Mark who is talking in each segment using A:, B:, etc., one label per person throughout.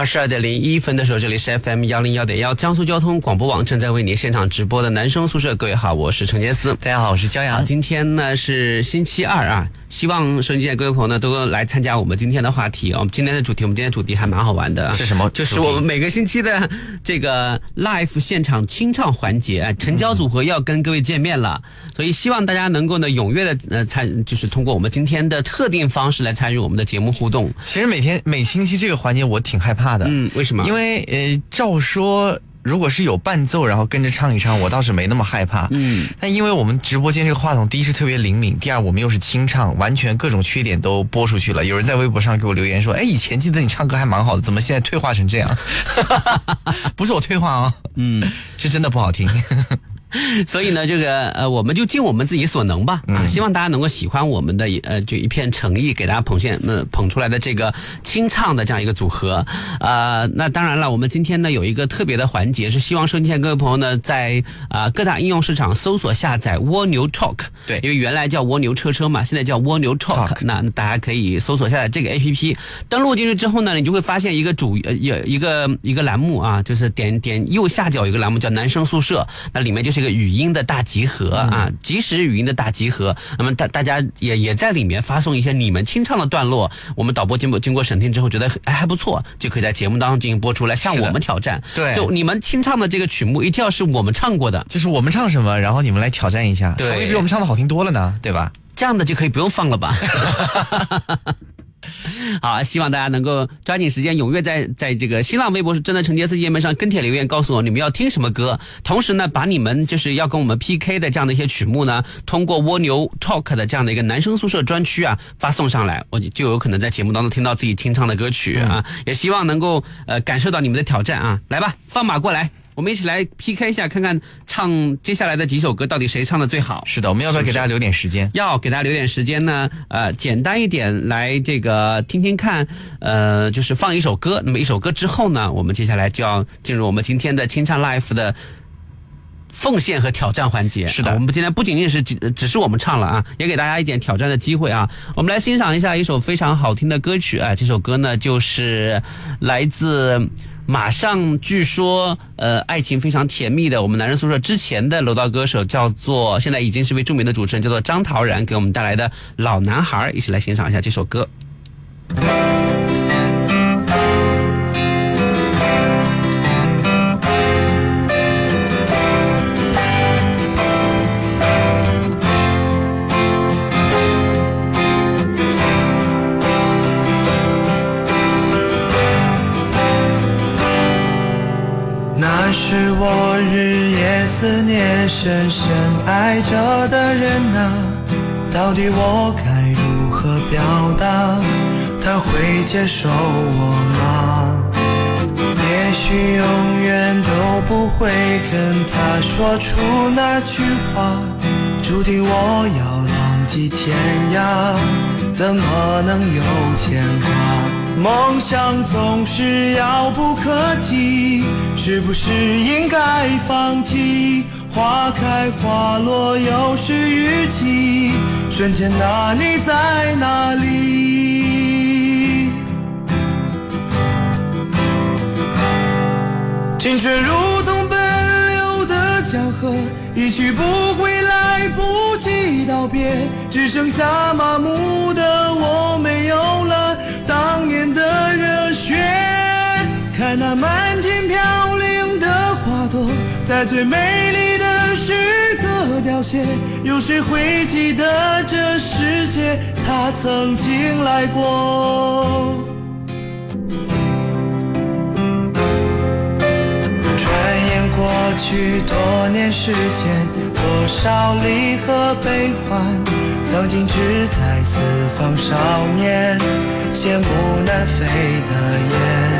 A: 二十二点零一分的时候，这里是 FM 幺零幺点幺江苏交通广播网正在为您现场直播的男生宿舍。各位好，我是陈杰思。
B: 大家好，我是焦阳。
A: 今天呢是星期二啊，希望收音机的各位朋友呢都来参加我们今天的话题。我们今天的主题，我们今天的主题还蛮好玩的。
B: 是什么？
A: 就是我们每个星期的这个 live 现场清唱环节，哎，陈娇组合要跟各位见面了，所以希望大家能够呢踊跃的呃参，就是通过我们今天的特定方式来参与我们的节目互动。
B: 其实每天每星期这个环节我挺害怕的，
A: 嗯，为什么？
B: 因为呃，照说如果是有伴奏，然后跟着唱一唱，我倒是没那么害怕。
A: 嗯，
B: 但因为我们直播间这个话筒，第一是特别灵敏，第二我们又是清唱，完全各种缺点都播出去了。有人在微博上给我留言说：“哎，以前记得你唱歌还蛮好的，怎么现在退化成这样？” 不是我退化啊，
A: 嗯，
B: 是真的不好听。
A: 所以呢，这个呃，我们就尽我们自己所能吧，啊，希望大家能够喜欢我们的呃，就一片诚意给大家捧现那捧出来的这个清唱的这样一个组合，呃，那当然了，我们今天呢有一个特别的环节，是希望收听的各位朋友呢在啊各大应用市场搜索下载蜗牛 Talk，
B: 对，
A: 因为原来叫蜗牛车车嘛，现在叫蜗牛 Talk，那大家可以搜索下载这个 APP，登录进去之后呢，你就会发现一个主呃有一个一个栏目啊，就是点点右下角有一个栏目叫男生宿舍，那里面就是。一个语音的大集合啊，即时语音的大集合。那么大大家也也在里面发送一些你们清唱的段落，我们导播经过经过审听之后觉得哎还不错，就可以在节目当中进行播出来，向我们挑战。
B: 对，
A: 就你们清唱的这个曲目一定要是我们唱过的，
B: 就是我们唱什么，然后你们来挑战一下，
A: 对，
B: 稍微比我们唱的好听多了呢，对吧？
A: 这样的就可以不用放了吧。好，希望大家能够抓紧时间，踊跃在在这个新浪微博是真的陈杰斯页面上跟帖留言，告诉我你们要听什么歌。同时呢，把你们就是要跟我们 PK 的这样的一些曲目呢，通过蜗牛 Talk 的这样的一个男生宿舍专区啊发送上来，我就有可能在节目当中听到自己清唱的歌曲啊。也希望能够呃感受到你们的挑战啊，来吧，放马过来。我们一起来 PK 一下，看看唱接下来的几首歌到底谁唱的最好。
B: 是的，我们要不要给大家留点时间？
A: 要给大家留点时间呢。呃，简单一点来这个听听看。呃，就是放一首歌，那么一首歌之后呢，我们接下来就要进入我们今天的清唱 Life 的奉献和挑战环节。
B: 是的，
A: 我们今天不仅仅是只只是我们唱了啊，也给大家一点挑战的机会啊。我们来欣赏一下一首非常好听的歌曲啊，这首歌呢就是来自。马上，据说，呃，爱情非常甜蜜的我们男人宿舍之前的楼道歌手叫做，现在已经是位著名的主持人，叫做张陶然，给我们带来的老男孩，一起来欣赏一下这首歌。
C: 思念、深深爱着的人啊，到底我该如何表达？他会接受我吗？也许永远都不会跟他说出那句话，注定我要浪迹天涯，怎么能有牵挂？梦想总是遥不可及，是不是应该放弃？花开花落又是雨季，瞬间那你在哪里？青春如同奔流的江河，一去不回，来不及道别，只剩下麻木的我，没有了。在那满天飘零的花朵，在最美丽的时刻凋谢，有谁会记得这世界他曾经来过？转眼过去多年时间，多少离合悲欢，曾经志在四方少年，羡慕南飞的雁。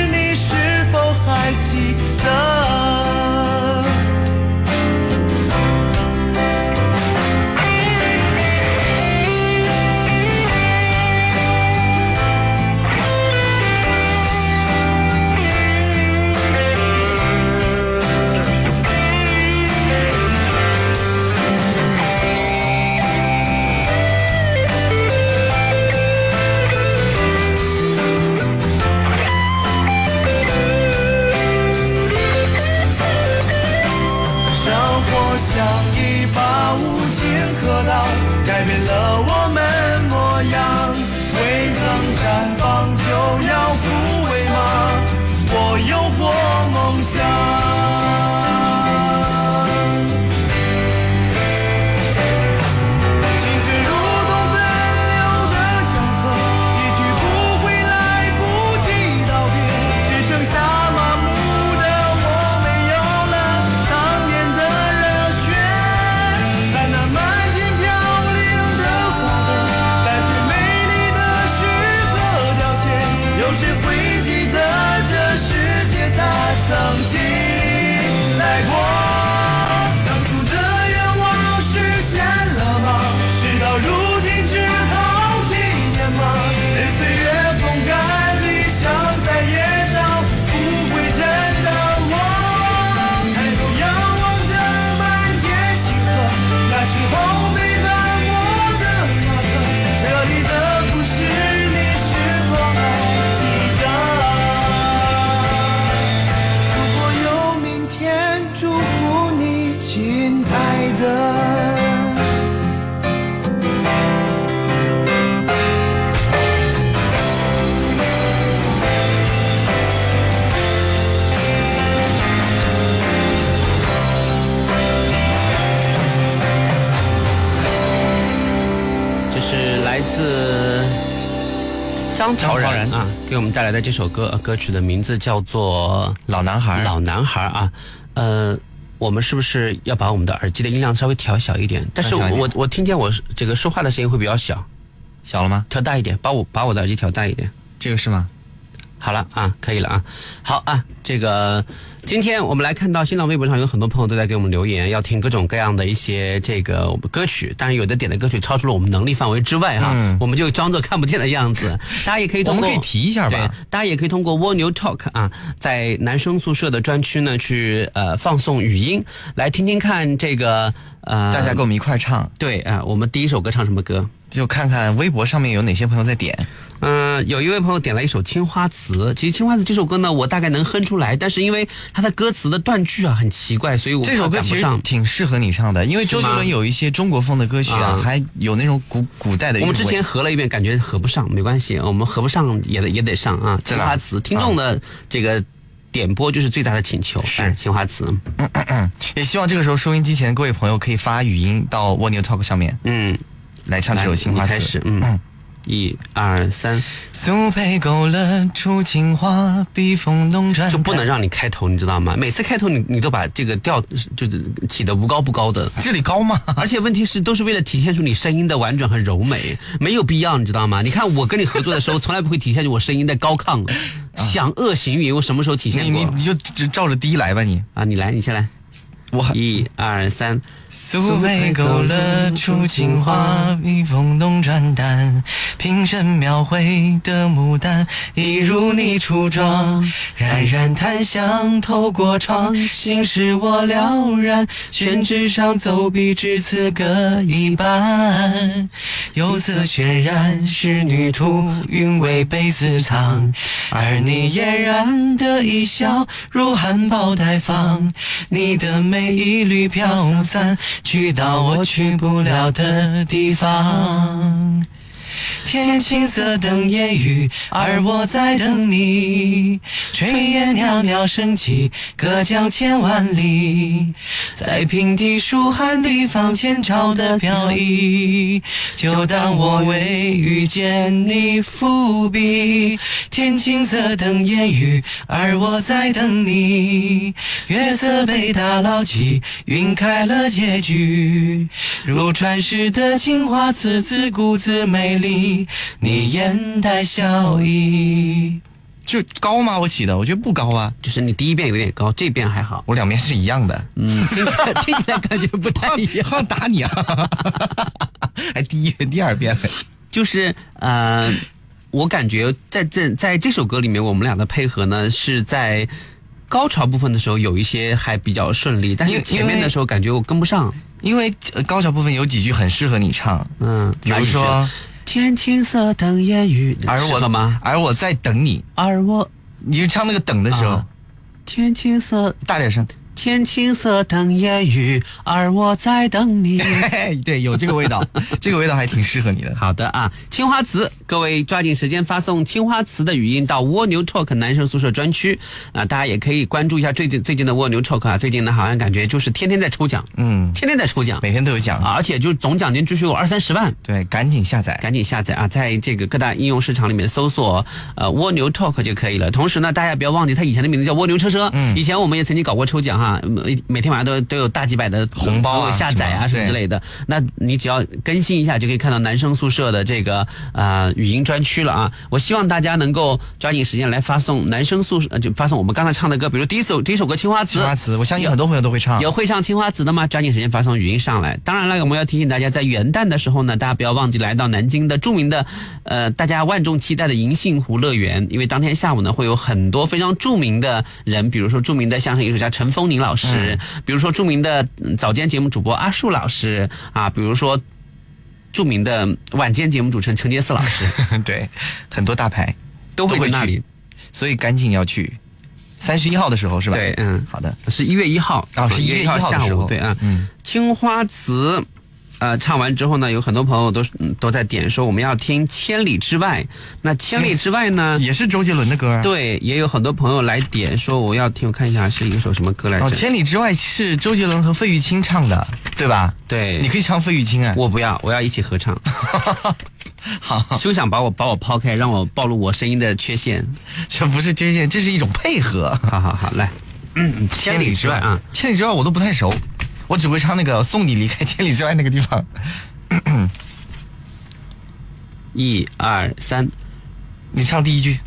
C: 们
A: 带来的这首歌，歌曲的名字叫做
B: 老男孩《
A: 老男孩》啊。呃，我们是不是要把我们的耳机的音量稍微调小一点？但是
B: 调小一点
A: 我我听见我这个说话的声音会比较小，
B: 小了吗？
A: 调大一点，把我把我的耳机调大一点。
B: 这个是吗？
A: 好了啊，可以了啊。好啊，这个今天我们来看到新浪微博上有很多朋友都在给我们留言，要听各种各样的一些这个歌曲，但是有的点的歌曲超出了我们能力范围之外哈，
B: 嗯
A: 我们就装作看不见的样子。大家也可以通过
B: 我们可以提一下吧，
A: 大家也可以通过蜗牛 Talk 啊，在男生宿舍的专区呢去呃放送语音，来听听看这个呃
B: 大家跟我们一块唱，
A: 对啊、我们第一首歌唱什么歌？
B: 就看看微博上面有哪些朋友在点。
A: 嗯、有一位朋友点了一首《青花瓷》，其实《青花瓷》这首歌呢，我大概能哼出来，但是因为它的歌词的断句啊很奇怪，所以我
B: 这首歌其实。挺适合你唱的，因为周杰伦有一些中国风的歌曲啊，
A: 啊
B: 还有那种古古代的。
A: 我们之前合了一遍，感觉合不上，没关系，我们合不上也得也得上啊。青花瓷，听众的这个点播就是最大的请求，
B: 是
A: 哎青花瓷，嗯嗯嗯
B: 也希望这个时候收音机前各位朋友可以发语音到蜗牛 Talk 上面
A: 嗯，
B: 来唱这首《青花瓷
A: 来你开》。始，嗯。一二三，
B: 苏北勾勒出情花，笔锋浓转
A: 就不能让你开头，你知道吗？每次开头你你都把这个调就是起的不高不高的，
B: 这里高吗？
A: 而且问题是都是为了体现出你声音的婉转和柔美，没有必要，你知道吗？你看我跟你合作的时候，从来不会体现出我声音的高亢，响恶行云，我什么时候体现过？
B: 你你你就只照着低来吧你。
A: 啊，你来，你先来，
B: 我
A: 一二三，
B: 苏北勾勒出情花，笔锋浓转淡，平生描绘的牡丹，一如你初妆。冉冉檀香透过窗，心事我了然。宣纸上走笔至此各一半，釉色渲染仕女图，韵味被私藏。而你嫣然的一笑，如含苞待放，你的美一缕飘散，去到我去不了的地方。天青色等烟雨，而我在等你。炊烟袅袅升起，隔江千万里。在平地书寒地方，前朝的飘逸。就当我为遇见你伏笔。天青色等烟雨，而我在等你。月色被打捞起，晕开了结局。如传世的青花瓷，自顾自美丽。你眼带笑意，就高吗？我起的，我觉得不高啊。
A: 就是你第一遍有点高，这遍还好。
B: 我两边是一样的，
A: 嗯，听起来听起来感觉不太一样。
B: 好打你啊！还第一遍、第二遍嘞。
A: 就是呃，我感觉在这在这首歌里面，我们俩的配合呢是在高潮部分的时候有一些还比较顺利，但是前面的时候感觉我跟不上。
B: 因为呃高潮部分有几句很适合你唱，
A: 嗯，
B: 比如说，
A: 天青色等烟雨，
B: 而我
A: 吗？
B: 而我在等你，
A: 而我
B: 你就唱那个等的时候，
A: 啊天青色
B: 大点声。
A: 天青色等烟雨，而我在等你。
B: 对，有这个味道，这个味道还挺适合你的。
A: 好的啊，青花瓷，各位抓紧时间发送青花瓷的语音到蜗牛 Talk 男生宿舍专区啊，大家也可以关注一下最近最近的蜗牛 Talk 啊，最近呢好像感觉就是天天在抽奖，
B: 嗯，
A: 天天在抽奖
B: 每天都有奖
A: 啊，而且就总奖金据说有二三十万。
B: 对，赶紧下载。
A: 赶紧下载啊，在这个各大应用市场里面搜索呃蜗牛 Talk 就可以了。同时呢，大家不要忘记它以前的名字叫蜗牛车车。
B: 嗯
A: 以前我们也曾经搞过抽奖哈，每每天晚上都都有大几百的
B: 红包
A: 下载啊什么之类的。那你只要更新一下，就可以看到男生宿舍的这个呃语音专区了啊。我希望大家能够抓紧时间来发送男生宿舍，呃就发送我们刚才唱的歌，比如第一首第一首歌《青花瓷
B: 青》。花瓷，我相信很多朋友都会唱。
A: 有会唱青花瓷的吗？抓紧时间发送语音上来。当然了，我们要提醒大家，在元旦的时候呢，大家不要忘记来到南京的著名的，呃，大家万众期待的银杏湖乐园，因为当天下午呢，会有很多非常著名的人，比如说著名的相声艺术家陈风宁老师，比如说著名的嗯早间节目主播阿树老师啊，比如说著名的晚间节目主持人陈杰思老师，
B: 对，很多大牌
A: 都会在那里
B: 去。，所以赶紧要去。三十一号的时候是吧？
A: 对，嗯，
B: 好的。
A: 是一月一号
B: 啊是
A: 1
B: 1月一号
A: 下午，对啊，
B: 嗯，
A: 青花瓷，呃，唱完之后呢，有很多朋友都嗯都在点说我们要听《千里之外》，那《千里之外》呢，
B: 也是周杰伦的歌啊。
A: 对，也有很多朋友来点说我要听，我看一下是一首什么歌来着？
B: 哦，千里之外是周杰伦和费玉清唱的，对吧？
A: 对，
B: 你可以唱费玉清啊。
A: 我不要，我要一起合唱。
B: 好，
A: 休想把我把我抛开，让我暴露我声音的缺陷。
B: 这不是缺陷，这是一种配合。
A: 好好好，来，嗯，千里之外啊，，
B: 千里之外我都不太熟，我只会唱那个送你离开千里之外那个地方。
A: 一二三，
B: 你唱第一句，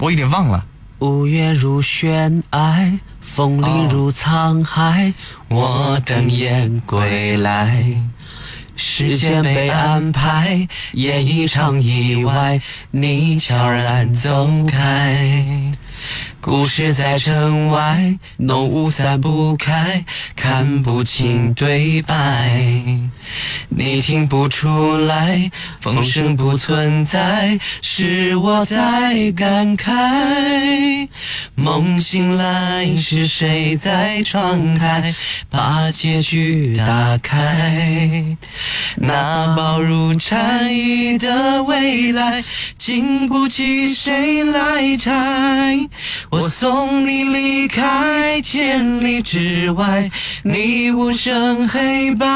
B: 我有点忘了。
A: 五月如悬崖，风铃如沧海，我等雁归来。时间被安排，演一场意外，你悄然走开。故事在城外，浓雾散不开，看不清对白。你听不出来，风声不存在，是我在感慨。梦醒来，是谁在窗台把结局打开？那薄如蝉翼的未来，经不起谁来拆。我
D: 送你离开千里之外，你无声黑白。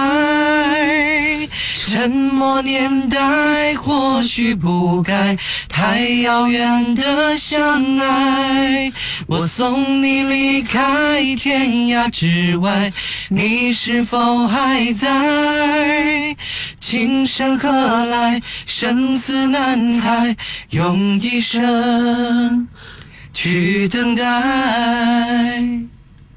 D: 沉默年代或许不该太遥远的相爱。我送你离开天涯之外，你是否还在？情深何来，生死难猜，用一生去等待。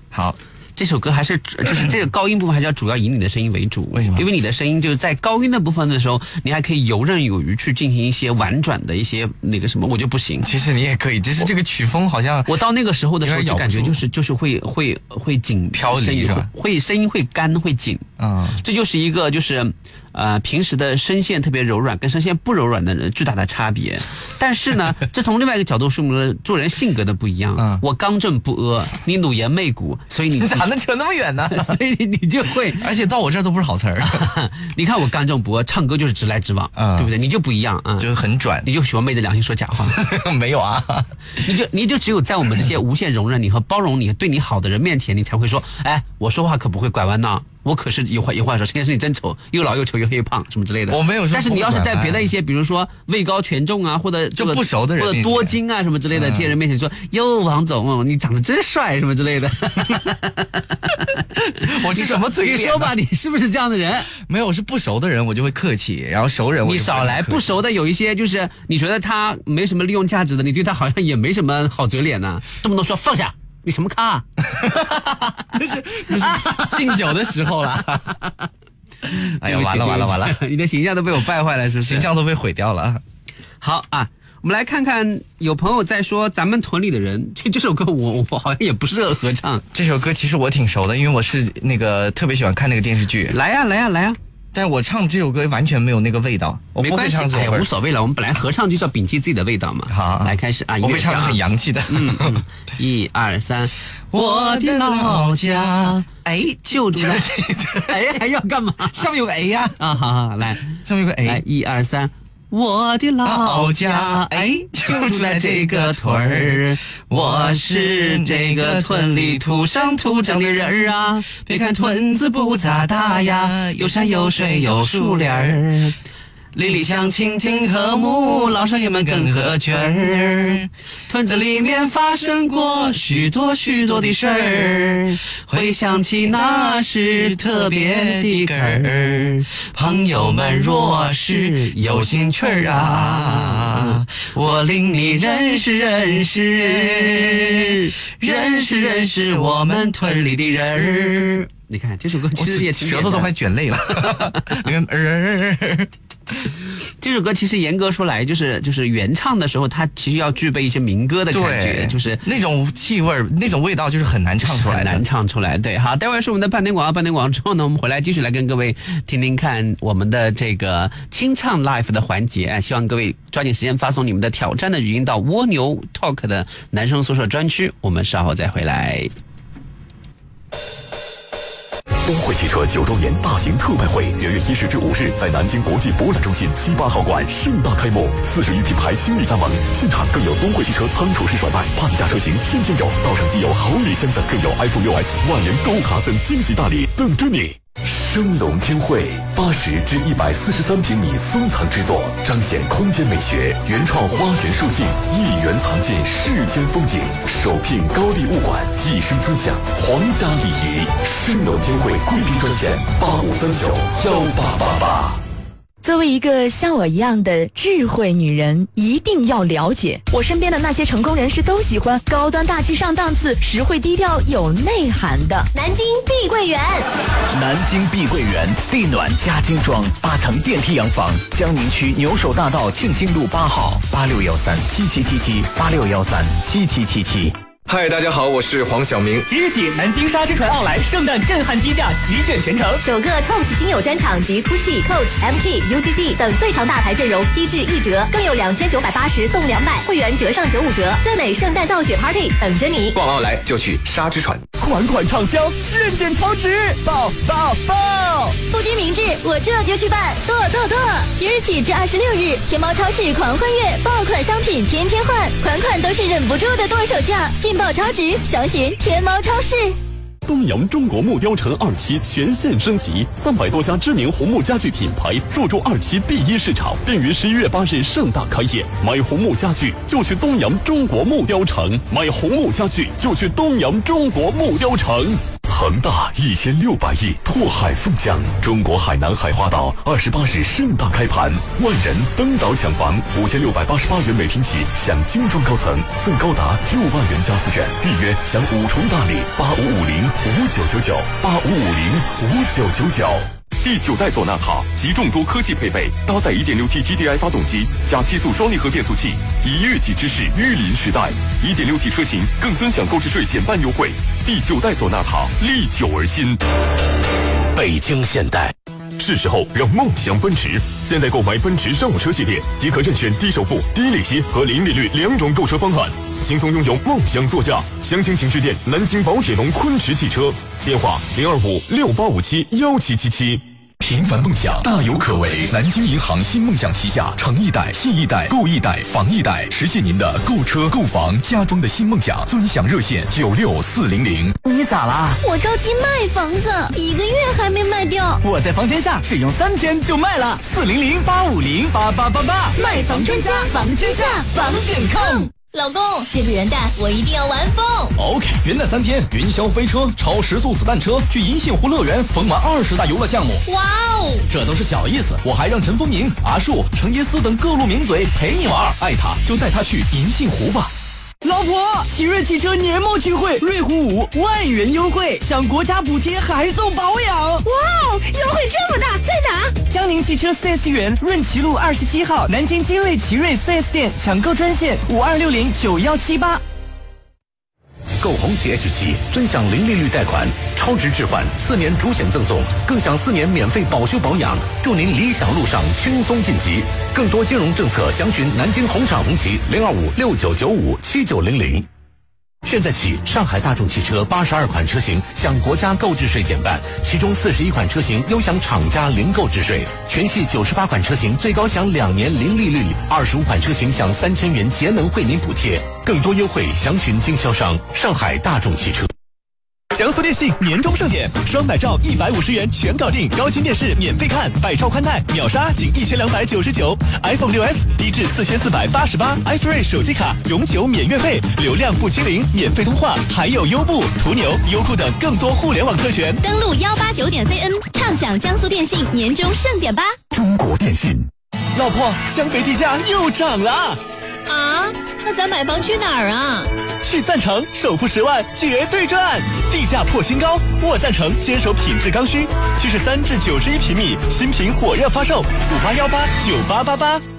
B: 好，
A: 这首歌还是就是这个高音部分还是要主要以你的声音为主，
B: 为什么
A: 因为你的声音就是在高音的部分的时候，你还可以游刃有余去进行一些婉转的一些那个什么，我就不行。
B: 其实你也可以，只是这个曲风好像
A: 我到那个时候的时候就感觉就是就是会会会紧
B: 飘离
A: 声音会会声音会干会紧，
B: 嗯，
A: 这就是一个就是呃平时的声线特别柔软跟声线不柔软的人巨大的差别。但是呢，这从另外一个角度说明了做人性格的不一样。
B: 嗯
A: 我刚正不阿，你努颜媚骨，所以你
B: 你 咋能扯那么远呢？
A: 所以你就会
B: 而且到我这儿都不是好词儿，
A: 你看我刚正不阿，唱歌就是直来直往，
B: 嗯
A: 对不对？你就不一样啊，
B: 就是很转。
A: 你就喜欢昧着良心说假话，
B: 没有啊，
A: 你就你就只有在我们这些无限容忍你和包容你、对你好的人面前，你才会说，哎，我说话可不会拐弯呐，我可是有话有话说，陈先生你真丑，又老又丑又黑又胖什么之类的。
B: 我没有说
A: 但是你要是在别的一些，比如说位高权重啊，或者这个
B: 就不熟的人
A: 或者多金啊什么之类的，
B: 嗯
A: 这些人面前说，哟，王总，你长得真帅什么之类的。
B: 我这什么嘴脸？
A: 你说吧，，你是不是这样的人？
B: 没有，我是不熟的人，我就会客气，然后熟人
A: 你少来，不熟的有一些就是你觉得他没什么利用价值的，你对他好像也没什么好嘴脸呢、这么多说放下，你什么咖、啊？
B: 那是敬酒的时候了。哎呀，完了完了完了，，
A: 你的形象都被我败坏了，是不是？
B: 形象都被毁掉了。
A: 好啊，我们来看看，有朋友在说咱们屯里的人，这这首歌我我好像也不适合合唱。
B: 这首歌其实我挺熟的，因为我是那个特别喜欢看那个电视剧，
A: 来呀、来呀、来呀、
B: 但我唱这首歌完全没有那个味道，我不会
A: 没关系，哎呀，
B: 唱这首歌
A: 无。所谓了。我们本来合唱就是要摒弃自己的味道嘛。
B: 好
A: 来开始啊，
B: 我会唱的很。洋气的。
A: 嗯嗯，一二三，
B: 我的老家，哎，
A: 就住在，哎，还要干嘛？
B: 上面有个 A 呀，
A: 啊，好好，来，
B: 上面有个
A: 来。一二三，我的老家，哎，就住在这个屯儿，我是这个屯里土生土长的人儿啊。别看屯子不咋大呀，有山有水有树林儿。邻里乡亲挺和睦，老少爷们更合群儿。屯子里面发生过许多许多的事儿，回想起那是特别的根儿。朋友们若是有兴趣儿啊，我领你认识认识，认识认识我们屯里的人儿。你看这首歌其实也挺
B: 舌头都快卷累了，
A: 这首歌其实严格说来，就是就是原唱的时候，它其实要具备一些民歌的感觉，就是
B: 那种气味、那种味道，就是很难唱出来。
A: 很难唱出来。对，好，待会儿是我们的半点广告，半点广告之后呢，我们回来继续来跟各位听听看我们的这个清唱 live 的环节。哎希望各位抓紧时间发送你们的挑战的语音到蜗牛 talk 的男生宿舍专区，我们稍后再回来。
E: 东汇汽车九周年大型特卖会，元月一日至五日在南京国际博览中心七八号馆盛大开幕，四十余品牌倾力加盟，现场更有东汇汽车仓储式甩卖，半价车型天天有，到场即有好礼相赠，更有 iPhone 六 S 万元购卡等惊喜大礼等着你。升龙天汇八十至一百四十三平米封藏之作，彰显空间美学，原创花园树境，一元藏尽世间风景。首聘高丽物管，一生尊享皇家礼仪。升龙天汇贵宾专线八五三九幺八八八。
F: 作为一个像我一样的智慧女人，一定要了解我身边的那些成功人士都喜欢高端大气上档次、实惠低调有内涵的。
G: 南京碧桂园。
H: 南京碧桂园地暖加精装八层电梯洋房，江宁区牛首大道庆兴路八号八六幺三七七七七八六幺三七七七七。
I: 嗨，大家好，我是黄晓明。
J: 即日起，南京沙之船奥莱圣诞震撼低价席卷全城。
G: 首个 TOPS 亲友专场及 GUCCI、Coach、MK、UGG 等最强大牌阵容，低至一折，更有两千九百八十送两百，会员折上九五折，最美圣诞造雪 Party 等着你。
I: 逛奥莱就去沙之船。
J: 款款畅销，件件超值，爆爆爆！
K: 不拘明志，我这就去办，剁剁剁！即日起至二十六日，天猫超市狂欢月，爆款商品天天换，款款都是忍不住的剁手价，劲爆超值，详询天猫超市。
E: 东阳中国木雕城二期全线升级，三百多家知名红木家具品牌入驻二期 B 一市场，并于十一月八日盛大开业。买红木家具就去东阳中国木雕城，买红木家具就去东阳中国木雕城。恒大一千六百亿拓海凤江，中国海南海花岛二十八日盛大开盘，万人登岛抢房，五千六百八十八元每平起享精装高层，赠高达六万元加私券，预约享五重大礼，八五五零五九九九，八五五零五九九九。第九代索纳塔集众多科技配备，搭载 1.6T GDI 发动机加七速双离合变速器，以越己之势御临时代。1.6T 车型更尊享购置税减半优惠。第九代索纳塔历久而新。北京现代，是时候让梦想奔驰。现在购买奔驰商务车系列，即可任选低首付、低利息和零利率两种购车方案，轻松拥有梦想座驾。详情请致电南京宝铁龙昆驰汽车，电话零二五六八五七幺七七七。
L: 平凡梦想大有可为。南京银行新梦想旗下诚一贷、信易贷、购一贷、房一贷，实现您的购车、购房、家装的新梦想。尊享热线九六四零零。
M: 你咋啦？
N: 我着急卖房子，一个月还没卖掉。
M: 我在房天下只用三天就卖了，四零零八五零八八八八。
N: 卖房专家房天下房点 com。
K: 老公，这个元旦我一定要玩疯。
L: OK，元旦三天，云霄飞车、超时速子弹车，去银杏湖乐园疯玩二十大游乐项目。
K: 哇哦，
L: 这都是小意思，我还让陈风宁、阿树、程杰思等各路名嘴陪你玩。爱他就带他去银杏湖吧。
M: 老婆，奇瑞汽车年末聚会，瑞虎五万元优惠，享国家补贴还送保养。哇
N: 哦，优惠这么大，在哪？
M: 江宁汽车 4S 园润奇路二十七号，南京金瑞奇瑞 4S 店抢购专线五二六零九幺七八。
O: 购红旗 H 七，尊享零利率贷款，超值置换，四年主险赠送，更享四年免费保修保养，祝您理想路上轻松晋级。更多金融政策，详询南京红厂红旗零二五六九九五七九零零。现在起，上海大众汽车八十二款车型享国家购置税减半，其中四十一款车型优享厂家零购置税，全系九十八款车型最高享两年零利率，二十五款车型享三千元节能惠民补贴。更多优惠详询经销商上海大众汽车。
P: 江苏电信年终盛典，双百兆一百五十元全搞定，高清电视免费看，百兆宽带秒杀仅一千两百九十九，iPhone 六 S 低至四千四百八十八，iFree 手机卡永久免月费，流量不清零，免费通话，还有优步、途牛、优酷等更多互联网特权。
K: 登录幺八九点 cn，畅享江苏电信年终盛典吧。
E: 中国电信，
P: 老婆，江北地价又涨了。
K: 啊，那咱买房去哪儿啊？
P: 去赞成，首付十万绝对赚，地价破新高。沃赞成坚守品质刚需，七十三至九十一平米，新品火热发售，五八幺八九八八八。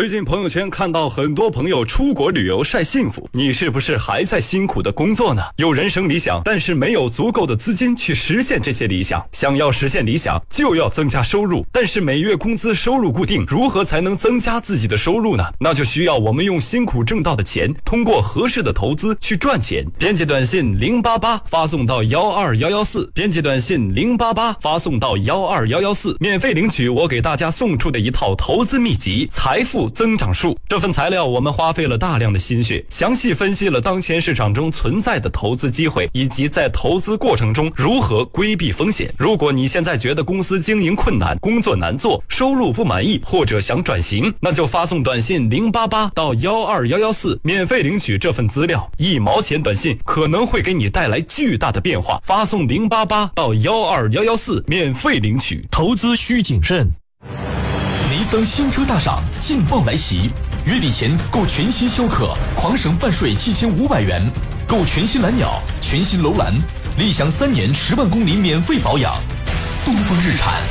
Q: 最近朋友圈看到很多朋友出国旅游晒幸福，你是不是还在辛苦的工作呢？有人生理想，但是没有足够的资金去实现这些理想。想要实现理想，就要增加收入，但是每月工资收入固定，如何才能增加自己的收入呢？那就需要我们用辛苦挣到的钱，通过合适的投资去赚钱。编辑短信零八八发送到幺二幺幺四，编辑短信零八八发送到幺二幺幺四，免费领取我给大家送出的一套投资秘籍《财富》。增长数这份材料，我们花费了大量的心血，详细分析了当前市场中存在的投资机会，以及在投资过程中如何规避风险。如果你现在觉得公司经营困难、工作难做、收入不满意，或者想转型，那就发送短信零八八到幺二幺幺四，免费领取这份资料。一毛钱短信可能会给你带来巨大的变化。发送零八八到幺二幺幺四，免费领取。
L: 投资需谨慎。尼桑新车大赏劲爆来袭，月底前购全新逍客，狂省办税七千五百元；购全新蓝鸟、全新楼兰，立享三年十万公里免费保养。东风日产。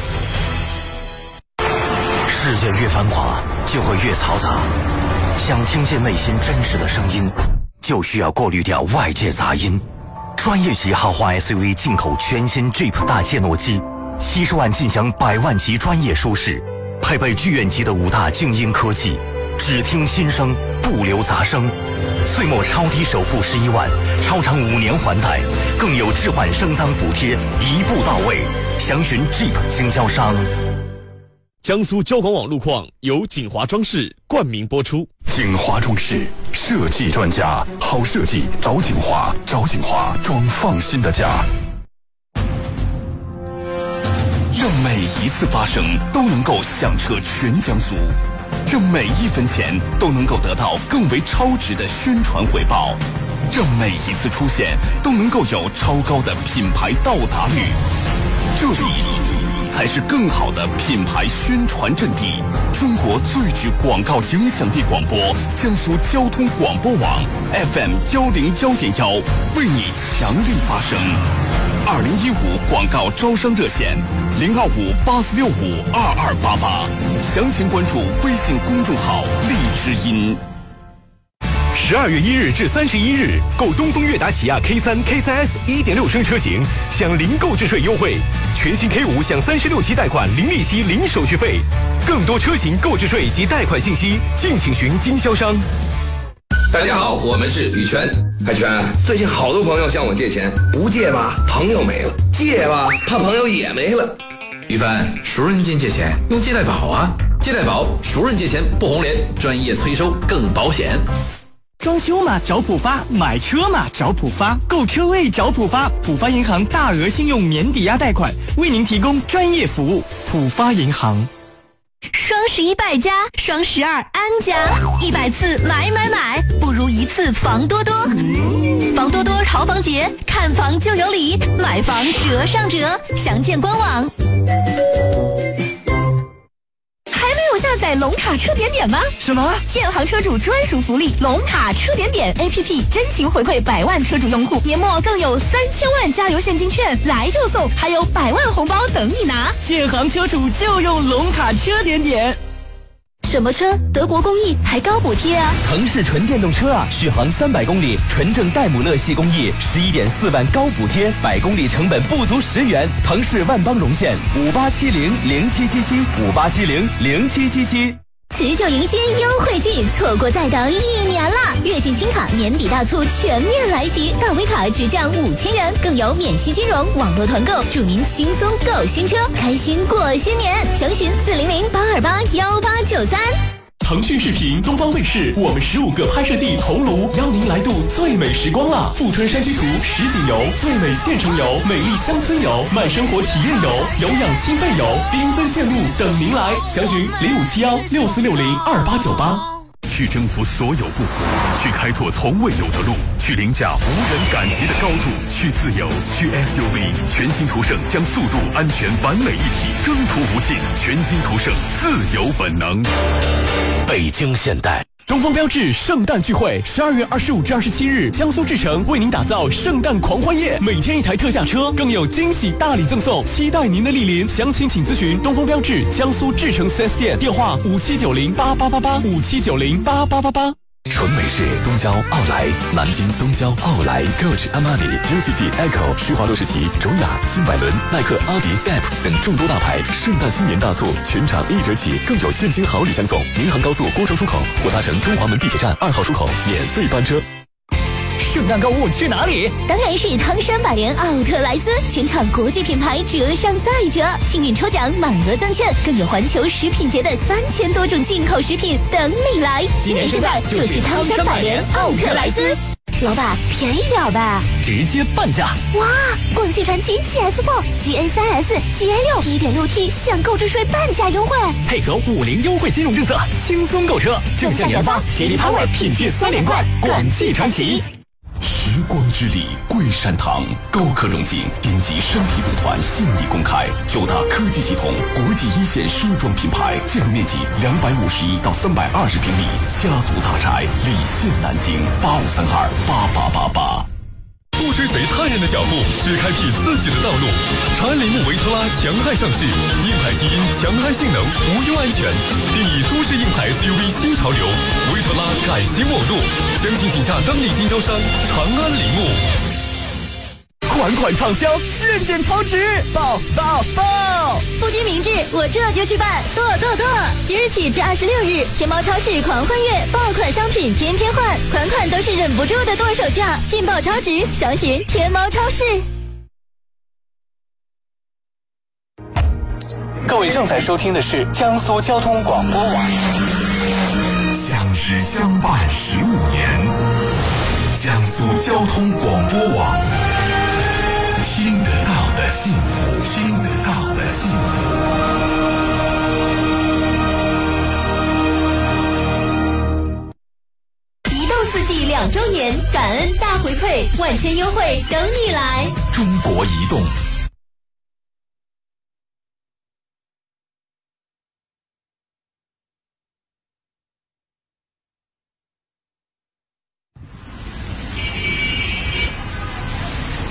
O: 世界越繁华，就会越嘈杂。想听见内心真实的声音，就需要过滤掉外界杂音。专业级豪华 SUV 进口全新 Jeep 大切诺基，七十万尽享百万级专业舒适。配备剧院级的五大静音科技，只听心声，不留杂声，岁末超低首付十一万，超长五年还贷，更有置换升仓补贴，一步到位。详询 Jeep 经销商。
R: 江苏交广网路况由锦华装饰冠名播出。
S: 锦华装饰设计专家，好设计找锦华，找锦华装放心的家。
E: 让每一次发声都能够响彻全江苏，让每一分钱都能够得到更为超值的宣传回报，让每一次出现都能够有超高的品牌到达率。这里才是更好的品牌宣传阵地。中国最具广告影响力广播——江苏交通广播网 FM 幺零幺点幺，为你强力发声。二零一五广告招商热线：零二五八四六五二二八八，详情关注微信公众号“荔枝音”。
R: 十二月一日至三十一日，购东风悦达起亚 K 三、K 三 S 一点六升车型，享零购置税优惠；全新 K 五享三十六期贷款，零利息、零手续费。更多车型购置税及贷款信息，敬请询经销商。
I: 大家好，我们是宇泉。海泉，最近好多朋友向我借钱，不借吧，朋友没了；借吧，怕朋友也没了。
T: 于帆，熟人间借钱用借贷宝啊，借贷宝，熟人借钱不红脸，专业催收更保险。
M: 装修嘛找浦发，买车嘛找浦发，购车位找浦发。浦发银行大额信用免抵押贷款，为您提供专业服务。浦发银行。
K: 一败家，双十二安家，一百次买买买，不如一次房多多。房多多潮房节，看房就有礼，买房折上折，详见官网。还没有下载龙卡车点点吗？
M: 什么？
K: 建行车主专属福利，龙卡车点点 APP 真情回馈百万车主用户，年末更有三千万加油现金券，来就送，还有百万红包等你拿。
M: 建行车主就用龙卡车点点。
K: 什么车？德国工艺还高补贴啊！
L: 腾势纯电动车啊，续航三百公里，纯正戴姆勒系工艺，十一点四万高补贴，百公里成本不足十元。腾势万邦荣线五八七零零七七七五八七零零七七七。
K: 辞旧迎新优惠季，错过再等一年了。跃进轻卡年底大促全面来袭，大 V 卡直降五千元，更有免息金融、网络团购，祝您轻松购新车，开心过新年。详询四零零八二八幺八九三。
P: 腾讯视频、东方卫视，我们十五个拍摄地桐庐邀您来度最美时光了。富春山居图、实景游、最美县城游、美丽乡村游、慢生活体验游、有氧心肺游，缤纷线路等您来。详询零五七幺六四六零二八九八。
S: 去征服所有不服，去开拓从未有的路，去凌驾无人赶及的高度，去自由，去 SUV，全新途胜将速度、安全完美一体，征途无尽。全新途胜，自由本能。
O: 北京现代。
P: 东风标致圣诞聚会，十二月二十五至二十七日，江苏志诚为您打造圣诞狂欢夜，每天一台特价车，更有惊喜大礼赠送，期待您的莅临。详情请咨询东风标致江苏志诚 4S 店，电话五七九零八八八八五七九零八八八八。
S: 纯美式东郊奥莱，南京东郊奥莱，Coach、阿玛尼、UGG、Echo、施华洛世奇、卓雅、新百伦、耐克、阿迪、Gap 等众多大牌，圣诞新年大促，全场一折起，更有现金好礼相送。宁杭高速郭庄出口或搭乘中华门地铁站二号出口免费班车。
J: 圣诞购物去哪里？
K: 当然是汤山百联奥特莱斯，全场国际品牌折上再折，幸运抽奖满额赠券，更有环球食品节的三千多种进口食品等你来。今年圣诞就去汤山百联奥特莱斯。老板，便宜点吧，
J: 直接半价！
K: 哇，广汽传祺 GS4、GA 三 S、GA 六一点六 T 享购置税半价优惠，
J: 配合五菱优惠金融政策，轻松购车。正向研发吉利 Power 品质三连冠，广汽传祺。
E: 时光之里，桂山堂高科荣进顶级山体组团现已公开，九大科技系统，国际一线奢装品牌，建筑面积两百五十一到三百二十平米，家族大宅，礼县南京八五三二八八八八。
R: 不追随他人的脚步，只开辟自己的道路。长安铃木维特拉强悍上市，硬派基因，强悍性能，无忧安全，定义都市硬派 SUV 新潮流。维特拉改新陌路，详情请洽当地经销商长安铃木。
J: 款款畅销，件件超值，爆爆爆！
K: 夫君明智，我这就去办，剁剁剁！即日起至二十六日，天猫超市狂欢月，爆款商品天天换，款款都是忍不住的剁手价，劲爆超值，详询天猫超市。
J: 各位正在收听的是江苏交通广播网。
E: 相伴十五年，江苏交通广播网，听得到的幸福，听得到的幸福。
K: 移动四 G 两周年感恩大回馈，万千优惠等你来！
E: 中国移动。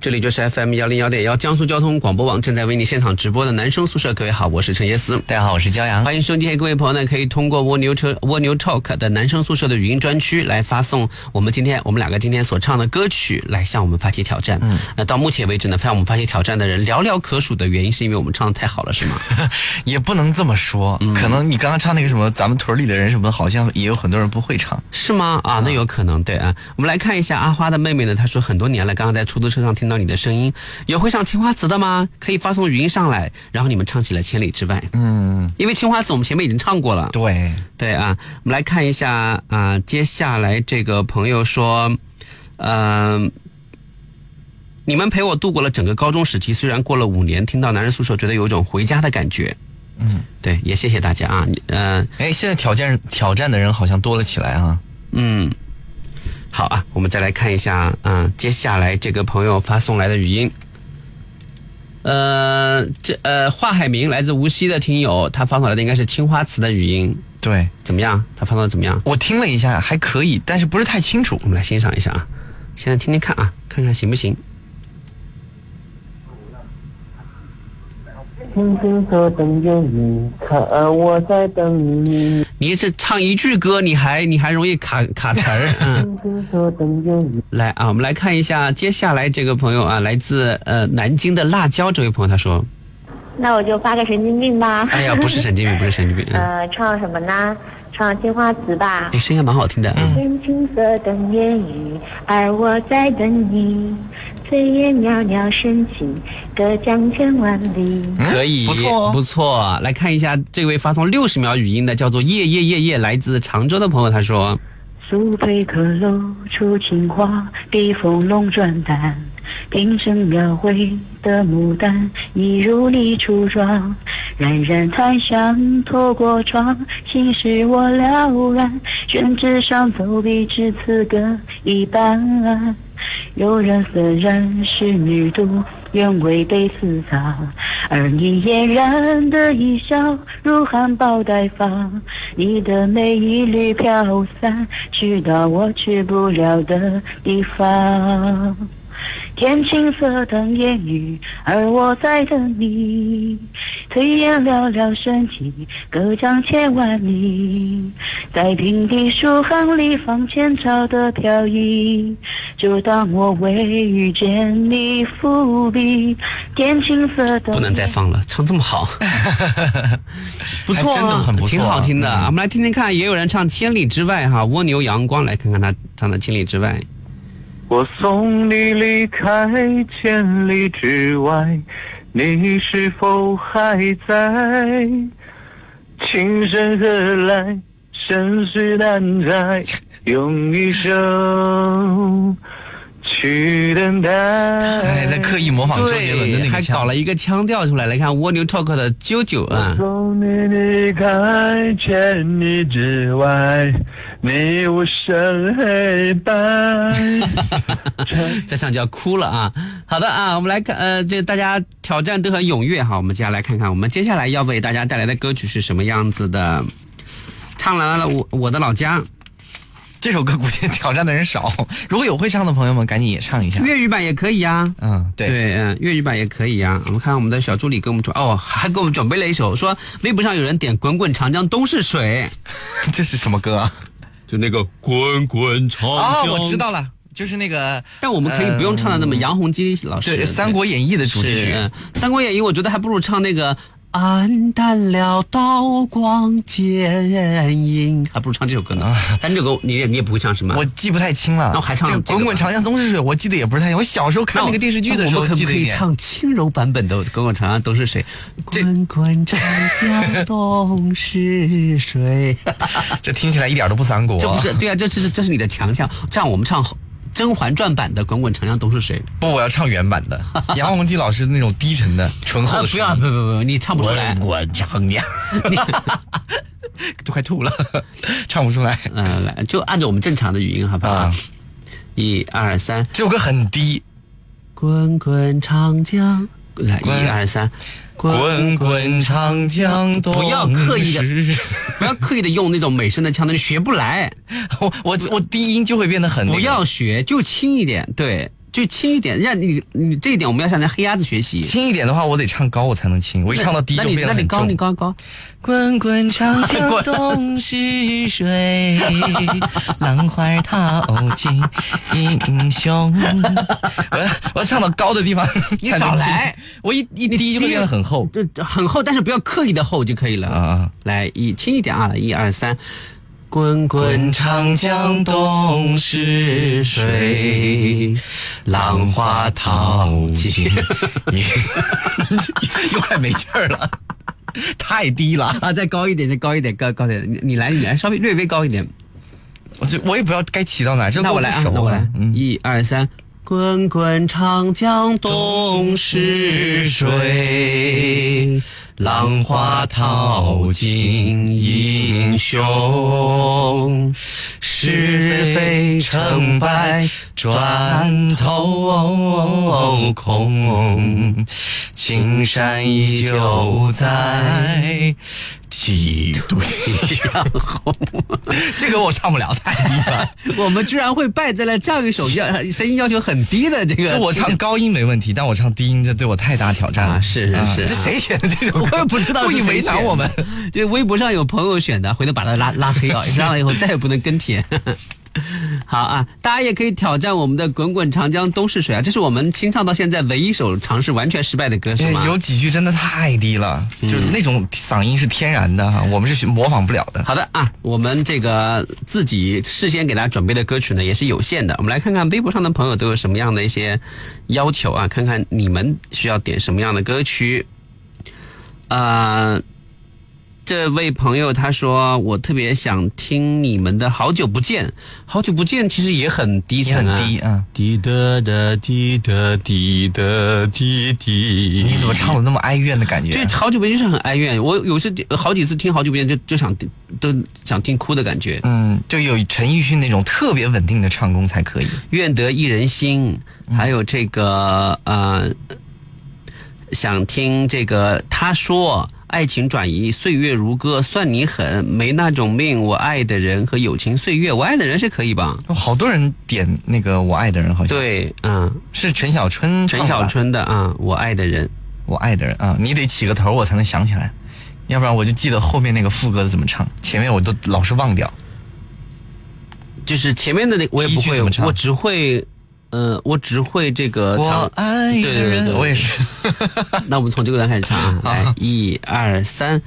A: 这里就是 FM 幺零幺点幺江苏交通广播网正在为你现场直播的男生宿舍，各位好，我是陈杰思，
B: 大家好，我是骄阳，
A: 欢迎收听各位朋友呢，可以通过蜗牛车蜗牛 Talk 的男生宿舍的语音专区来发送我们今天我们两个今天所唱的歌曲来向我们发起挑战。嗯，那到目前为止呢，向我们发起挑战的人寥寥可数的原因是因为我们唱的太好了，是吗？
B: 也不能这么说，
A: 嗯
B: 可能你刚刚唱那个什么咱们屯里的人什么的，好像也有很多人不会唱，
A: 是吗？啊，那有可能，对啊。我们来看一下阿花的妹妹呢，她说很多年了，刚刚在出租车上听到你的声音，有会唱青花瓷的吗？可以发送语音上来，然后你们唱起了《千里之外》。
B: 嗯，
A: 因为青花瓷我们前面已经唱过了。
B: 对
A: 对啊，我们来看一下啊、接下来这个朋友说，嗯、你们陪我度过了整个高中时期，虽然过了五年，听到男人宿舍，觉得有一种回家的感觉。
B: 嗯，
A: 对，也谢谢大家啊，嗯、
B: 哎，现在挑战挑战的人好像多了起来啊，
A: 嗯，好啊，我们再来看一下，嗯、接下来这个朋友发送来的语音。呃，这呃，华海明来自无锡的听友，他发送来的应该是青花瓷的语音，
B: 对，
A: 怎么样？他发送的怎么样？
B: 我听了一下，还可以，但是不是太清楚，
A: 我们来欣赏一下啊，现在听听看啊，看看行不行？
U: 星星河等着你，看我在等你。
A: 你这唱一句歌，你还你还容易卡卡词儿，嗯。
U: 星星河等烟雨，
A: 来啊，我们来看一下接下来这个朋友啊，来自呃南京的辣椒这位朋友，他说，
V: 那我就发个神经病吧。
A: 哎呀，不是神经病，不是神经病，嗯，
V: 呃，唱什么呢？唱青花瓷吧。
A: 你声音还蛮好听的，嗯。
V: 天青色等烟雨，而我在等你。炊烟袅袅升起，隔江千万里。
A: 可以，
B: 不错哦
A: 不错。来看一下这位发送六十秒语音的，叫做夜夜夜夜，来自常州的朋友，他说，
U: 苏菲可露出青花，避风笼转淡。平生描绘的牡丹，一如你初妆。冉冉檀香透过窗，心事我了然。宣纸上走笔，只此歌一半。悠然色染是女读，愿为被私藏。而你嫣然的一笑，如含苞待放。你的美一缕飘散，去到我去不了的地方。天青色等烟雨，而我在等你。炊烟袅袅升起，隔江千万里。在平地书行里放前朝的飘逸，就当我为遇见你伏笔。天青色等
A: 不能再放了，唱这么好，不错、啊，
B: 真的很不错
A: 挺好听的。
B: 嗯
A: 我们来听听看，也有人唱《千里之外》哈，蜗牛阳光，来看看他唱的《千里之外》。
U: 我送你离开千里之外，你是否还在？情深何来，生死难猜，用一生去等待。
B: 哎，在刻意模仿周杰伦的
A: 还搞了一个腔调出来。来看蜗牛 talk 的啾啾啊，
U: 送你离开千里之外，
D: 没有伤害吧。
A: 再唱就要哭了啊！好的啊，我们来看，呃，这大家挑战都很踊跃哈，我们接下来看看，我们接下来要为大家带来的歌曲是什么样子的。唱来了我我的老家，
B: 这首歌估计挑战的人少，如果有会唱的朋友们，赶紧也唱一下。
A: 粤语版也可以呀、
B: 嗯，对
A: 对，嗯，粤语版也可以呀、我们看我们的小助理给我们准哦，还给我们准备了一首，说微博上有人点《滚滚长江东逝水》，
B: 这是什么歌啊？
A: 就那个滚滚长
B: 啊，
A: 江。
B: 我知道了，就是那个。
A: 但我们可以不用唱的那么杨洪基老师。
B: 对，《三国演义》的主题曲
A: 三国演义》我觉得还不如唱那个。暗淡了刀光剑影，还不如唱这首歌呢。但这首歌你也你也不会唱是吗？
B: 我记不太清了。
A: 然后还唱
B: 这个滚滚长江东逝水，我记得也不是太清。我小时候看那个电视剧的时候
A: 那我们可不可以。唱轻柔版本的《滚滚长江东逝水》？滚滚长江东逝水。
B: 这听起来一点都不三国。
A: 这不是对啊，这是这是你的强项。这样我们唱《甄嬛传》版的《滚滚长江东逝水》。
B: 不，我要唱原版的，杨洪基老师那种低沉的、醇厚的
A: 啊不要，不不不，你唱不出来。
B: 滚滚长江，都快吐了，唱不出来。
A: 嗯，来，就按照我们正常的语音，好不好？一二三，
B: 这首歌很低。
A: 滚滚长江，来，一二三，
B: 滚滚长江东
A: 不要刻意的，不要刻意的用那种美声的腔调，你学不来。
B: 我我我低音就会变得很、那个。
A: 不要学，就轻一点，对，就轻一点，让你你这一点我们要向那黑鸭子学习。
B: 轻一点的话，我得唱高我才能轻，我一唱到低就
A: 那你那你高
B: 变得很重。
A: 你高高，
B: 滚滚长江东逝水，浪花淘尽英雄。我要我要唱到高的地方，
A: 你少来，
B: 我一一低就会变得很厚，
A: 就，很厚，但是不要刻意的厚就可以了。
B: 啊，
A: 来，一轻一点啊，一二三，滚
B: 滚长江东逝水，浪花淘尽，又快没劲儿了，太低了
A: 啊！再高一点，再高一点，高高点，你你来，你来，稍微略微高一点。
B: 我这我也不知道该起到哪儿，这
A: 那我来啊，那我来，一二三。滚滚长江东逝水，浪花淘尽英雄。是非成败转头空，青山依旧在。几度阳红，
B: 这个我唱不了，太低了。
A: 我们居然会败在了这样一首要声音要求很低的这个。
B: 就我唱高音没问题，但我唱低音这对我太大挑战了。
A: 啊、是是是，
B: 这谁选的这首歌？
A: 我也不知道，
B: 故意为难我们。
A: 这微博上有朋友选的，回头把他拉拉黑啊，拉了以后再也不能跟帖。好啊，大家也可以挑战我们的《滚滚长江东逝水》啊，这是我们清唱到现在唯一一首尝试完全失败的歌，是吗？
B: 有几句真的太低了，
A: 嗯、
B: 就是那种嗓音是天然的，我们是模仿不了的。
A: 好的啊，我们这个自己事先给大家准备的歌曲呢也是有限的，我们来看看微博上的朋友都有什么样的一些要求啊，看看你们需要点什么样的歌曲，啊、呃。这位朋友他说：“我特别想听你们的《好久不见》，好久不见其实也很低沉啊，
B: 很低啊，
A: 滴答答滴答滴答滴滴。
B: 你怎么唱的那么哀怨的感觉？
A: 对，好久不见就是很哀怨。我有时好几次听好久不见就就想都想听哭的感觉。
B: 嗯，就有陈奕迅那种特别稳定的唱功才可以。
A: 愿得一人心，还有这个呃，想听这个他说。”爱情转移，岁月如歌，算你狠，没那种命。我爱的人和友情岁月，我爱的人是可以吧？
B: 好多人点那个我爱的人，好像
A: 对，嗯，
B: 是陈小春，
A: 陈小春的啊，我爱的人，
B: 我爱的人啊，你得起个头，我才能想起来，要不然我就记得后面那个副歌怎么唱，前面我都老是忘掉。
A: 就是前面的那我也不会，我只会。嗯，我只会这个唱，
B: 我爱
A: 对对对对，
B: 我也是。
A: 那我们从这个段开始唱啊，来，一二三。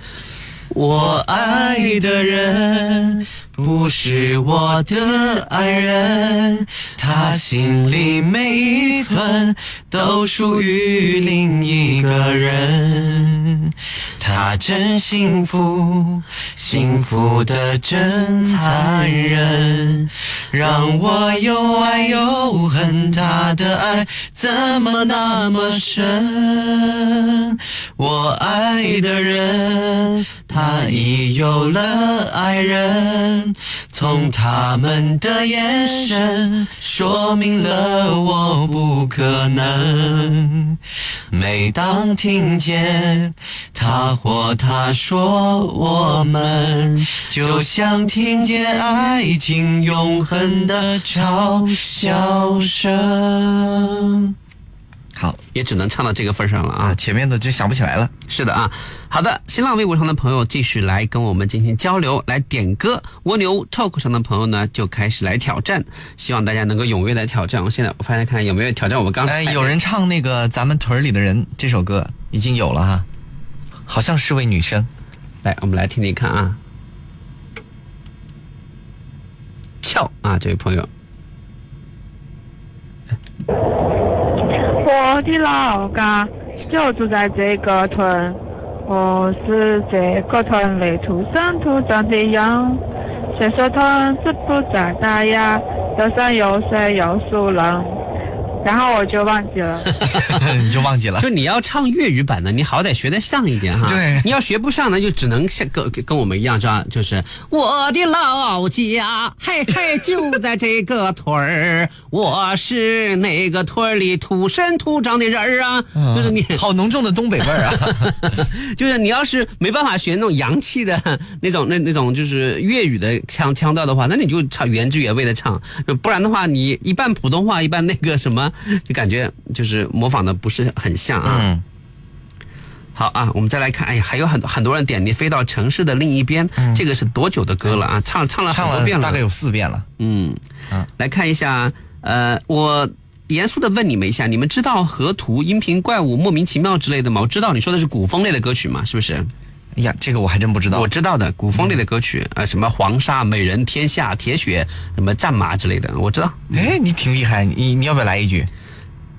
A: 我爱的人不是我的爱人，他心里每一寸都属于另一个人。
B: 他真幸福，幸福的真残忍，让我又爱又恨。他的爱怎么那么深？我爱的人，他已有了爱人。从他们的眼神，说明了我不可能。每当听见他或她说我们，就像听见爱情永恒的嘲笑声。好，
A: 也只能唱到这个份儿上了啊！
B: 前面的就想不起来了。
A: 是的啊，好的，新浪微博上的朋友继续来跟我们进行交流，来点歌。蜗牛 Talk 上的朋友呢，就开始来挑战，希望大家能够踊跃来挑战。我现在我发现看有没有挑战我们刚才
B: 哎，有人唱那个咱们屯里的人这首歌已经有了哈，好像是位女生。
A: 来，我们来听听看啊。跳啊，这位朋友，
W: 我的老家就住在这个村，我是这个村里土生土长的人。虽说屯子不咋大呀，有山有水有树林。然后我就忘记了。
B: 你就忘记了？
A: 就你要唱粤语版的，你好歹学得像一点哈。
B: 对，
A: 你要学不上呢，就只能像跟跟我们一样，这样？就是我的老家，嘿嘿，就在这个屯儿，我是那个屯儿里土生土长的人儿啊。就是你
B: 好浓重的东北味儿啊。
A: 就是你要是没办法学那种洋气的那种 那那种就是粤语的腔腔调的话，那你就唱原汁原味的唱，不然的话你一半普通话一半那个什么。就感觉就是模仿的不是很像啊。
B: 嗯。
A: 好啊，我们再来看，哎呀，还有很多很多人点你飞到城市的另一边，这个是多久的歌了啊？唱唱了很多遍了，
B: 大概有四遍了。
A: 嗯
B: 嗯，
A: 来看一下，呃，我严肃的问你们一下，你们知道河图、音频怪物、莫名其妙之类的吗？我知道你说的是古风类的歌曲嘛，是不是？
B: 哎呀，这个我还真不知道。
A: 我知道的，古风类的歌曲，呃，什么黄沙、美人、天下、铁血，什么战马之类的，我知道。
B: 哎，你挺厉害，你你要不要来一句？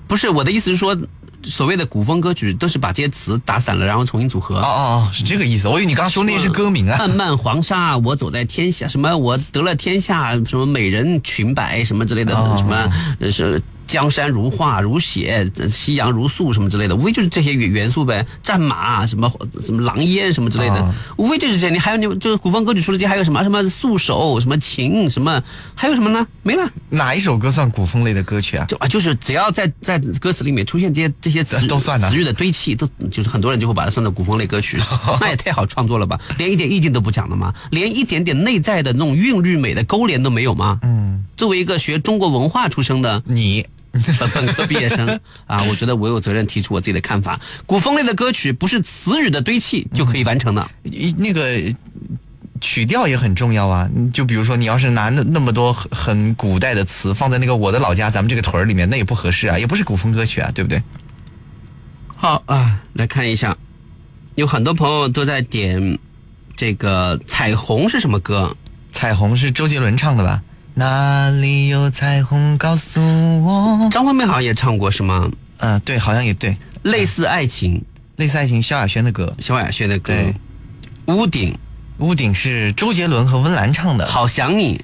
A: 不是我的意思是说，所谓的古风歌曲都是把这些词打散了，然后重新组合。
B: 哦哦哦，是这个意思。我以为你刚刚说那是歌名啊。
A: 漫漫黄沙，我走在天下，什么我得了天下，什么美人裙摆，什么之类的，什么是。江山如画如血，夕阳如素什么之类的，无非就是这些元元素呗。战马什么什么狼烟什么之类的，无非就是这些。你还有你就是古风歌曲除了这还有什么什么素手什么琴什么，还有什么呢？没了。
B: 哪一首歌算古风类的歌曲啊？
A: 就啊，就是只要在在歌词里面出现这些这些词
B: 都算的
A: 词语的堆砌，都就是很多人就会把它算作古风类歌曲。那也太好创作了吧？连一点意境都不讲了吗？连一点点内在的那种韵律美的勾连都没有吗？
B: 嗯。
A: 作为一个学中国文化出生的
B: 你。
A: 本 本科毕业生啊，我觉得我有责任提出我自己的看法。古风类的歌曲不是词语的堆砌就可以完成的，
B: 那个曲调也很重要啊。就比如说，你要是拿那那么多很很古代的词放在那个我的老家咱们这个屯儿里面，那也不合适啊，也不是古风歌曲啊，对不对？
A: 好啊，来看一下，有很多朋友都在点这个《彩虹》是什么歌？
B: 彩虹是周杰伦唱的吧？哪里有彩虹？告诉我。
A: 张惠妹好像也唱过，是吗？
B: 嗯，对，好像也对。
A: 类似爱情，
B: 类似爱情，萧亚轩的歌。
A: 萧亚轩的歌。
B: 对。
A: 屋顶，
B: 屋顶是周杰伦和温岚唱的。
A: 好想你。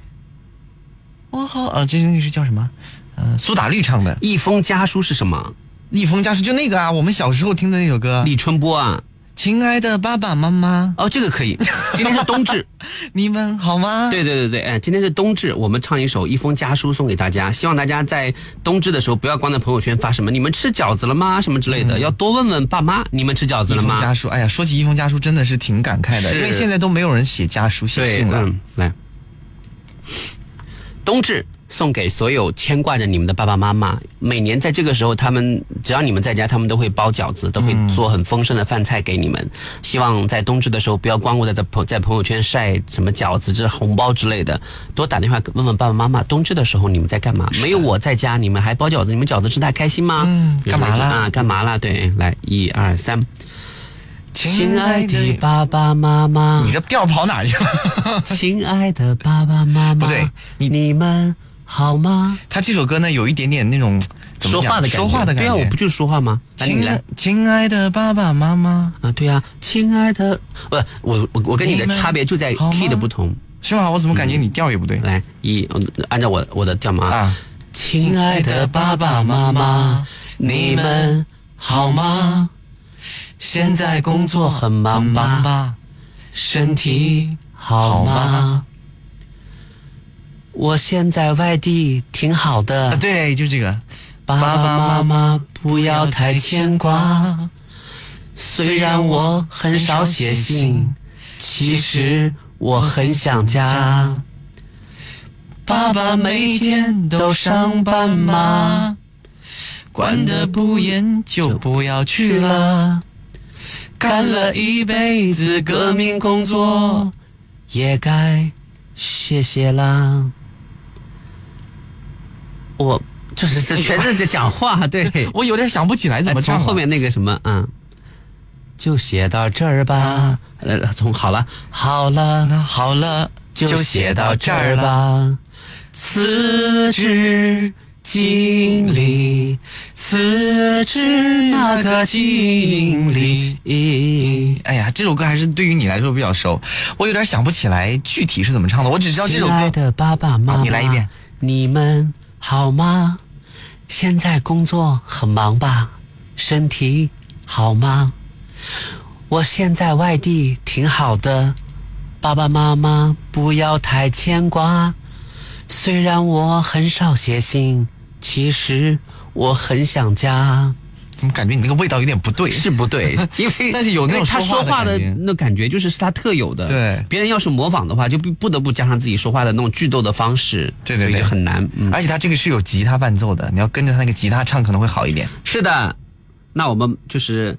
B: 我好啊，这那个是叫什么？嗯，苏打绿唱的。
A: 一封家书是什么？
B: 一封家书就那个啊，我们小时候听的那首歌。
A: 李春波啊。
B: 亲爱的爸爸妈妈，
A: 哦，这个可以。今天是冬至，
B: 你们好吗？
A: 对对对对，哎，今天是冬至，我们唱一首《一封家书》送给大家，希望大家在冬至的时候不要光在朋友圈发什么“你们吃饺子了吗”什么之类的，要多问问爸妈“你们吃饺子了吗”。
B: 家书，哎呀，说起一封家书，真的是挺感慨的，因为现在都没有人写家书、写信了。
A: 嗯，来，冬至。送给所有牵挂着你们的爸爸妈妈。每年在这个时候，他们只要你们在家，他们都会包饺子，都会做很丰盛的饭菜给你们。希望在冬至的时候，不要光顾在在朋在朋友圈晒什么饺子、这红包之类的，多打电话问问爸爸妈妈，冬至的时候你们在干嘛？没有我在家，你们还包饺子？你们饺子吃太开心吗？
B: 嗯，干嘛啦
A: 啊？干嘛啦？对，来，一二三，亲爱的爸爸妈妈，
B: 你这调跑哪去
A: 了？亲爱的爸爸妈妈，
B: 不对，
A: 你你们。好吗？
B: 他这首歌呢，有一点点那种怎么讲
A: 说话的感觉，
B: 说话的感觉
A: 对啊，我不就是说话吗？
B: 亲爱，亲爱的爸爸妈妈，
A: 啊，对啊，亲爱的，不，我我我跟你的差别就在 key 的不同。
B: 是吗？我怎么感觉你调也不对？
A: 来，一，嗯按照我我的调嘛
B: 啊，
A: 亲爱的爸爸妈妈，你们好吗？现在工作很忙吧？
B: 吧？
A: 身体好吗？我现在外地挺好的。
B: 啊，对，就这个。
A: 爸爸妈妈不要太牵挂，虽然我很少写信，其实我很想家。爸爸每天都上班吗？
B: 管得不严就不要去了。
A: 干了一辈子革命工作，也该谢谢啦。我就是这全是在讲话，对，
B: 我有点想不起来怎么唱
A: 后面那个什么，嗯，就写到这儿吧。呃，从好了，好了，
B: 那好了，
A: 就写到这儿。吧。辞职经理，辞职那个经理。
B: 哎呀，这首歌还是对于你来说比较熟，我有点想不起来具体是怎么唱的，我只知道这首歌。
A: 亲爱的爸爸妈妈，
B: 好你来一遍。
A: 你们好吗？现在工作很忙吧？身体好吗？我现在外地挺好的，爸爸妈妈不要太牵挂。虽然我很少写信，其实我很想家。
B: 怎么感觉你那个味道有点不对？
A: 是不对，因为
B: 但是有那种
A: 他说话的那感觉就是是他特有的。
B: 对
A: 别人要是模仿的话，就不不得不加上自己说话的那种剧斗的方式，
B: 对对对
A: 所以就很难。嗯，
B: 而且他这个是有吉他伴奏的，你要跟着他那个吉他唱可能会好一点。
A: 是的。那我们就是，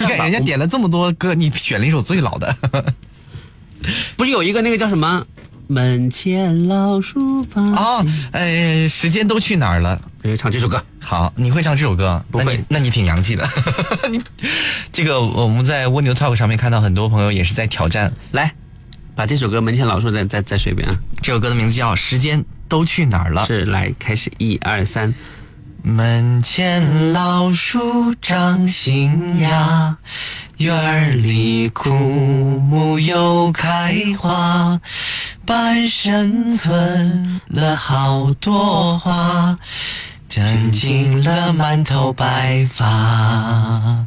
B: 你看人家点了这么多歌，你选了一首最老的。
A: 不是有一个那个叫什么？门前老树发
B: 哦，呃，时间都去哪儿了？
A: 可以唱这首歌。
B: 好，你会唱这首歌？
A: 不会
B: 那你挺洋气的。你这个我们在蜗牛 Talk 上面看到很多朋友也是在挑战。
A: 来，把这首歌《门前老树》再再再说一遍啊！
B: 这首歌的名字叫《时间都去哪儿了》。
A: 是，来开始，一二三。
B: 门前老树长新芽，院里枯木又开花，半生存了好多话，长进了满头白发。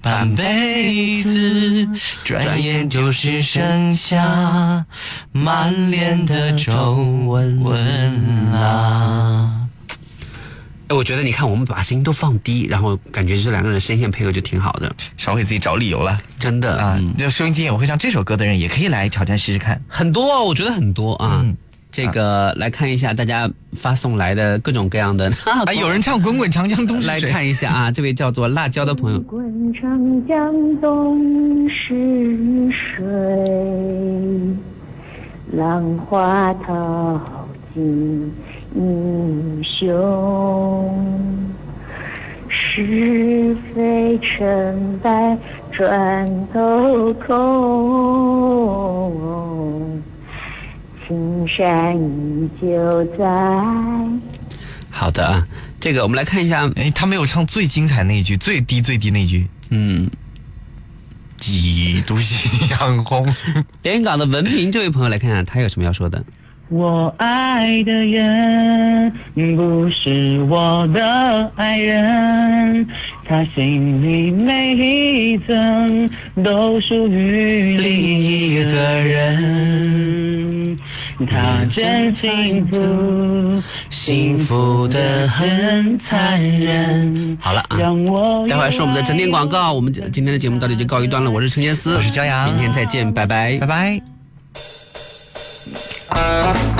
B: 半辈子，转眼就是剩下满脸的皱纹啦。
A: 哎，我觉得你看，我们把声音都放低，然后感觉这两个人声线配合就挺好的，
B: 少给自己找理由了。
A: 真的
B: 啊
A: 嗯！
B: 就收音机也会唱这首歌的人，也可以来挑战试试看。
A: 很多啊，我觉得很多啊。
B: 嗯
A: 这个来看一下大家发送来的各种各样的，
B: 啊，有人唱《滚滚长江东逝水来》，
A: 看一下啊，这位叫做辣椒的朋友，
V: 滚滚长江东逝水，浪花淘尽英雄。是非成败转头空，青山依旧在。
A: 好的啊，这个我们来看一下，
B: 哎，他没有唱最精彩那一句，最低最低那一句，
A: 嗯，
B: 几度夕阳红。
A: 连云港的文明这位朋友来看看他有什么要说的。
D: 我爱的人不是我的爱人，他心里每一层都属于
A: 另一个人。
D: 他真幸福，幸福的很残忍。
A: 好了啊待会儿是我们的整点广告，我们今天的节目到这里就告一段落。我是陈杰思，
B: 我是骄阳
A: 明天再见，拜拜，
B: 拜拜。Yes.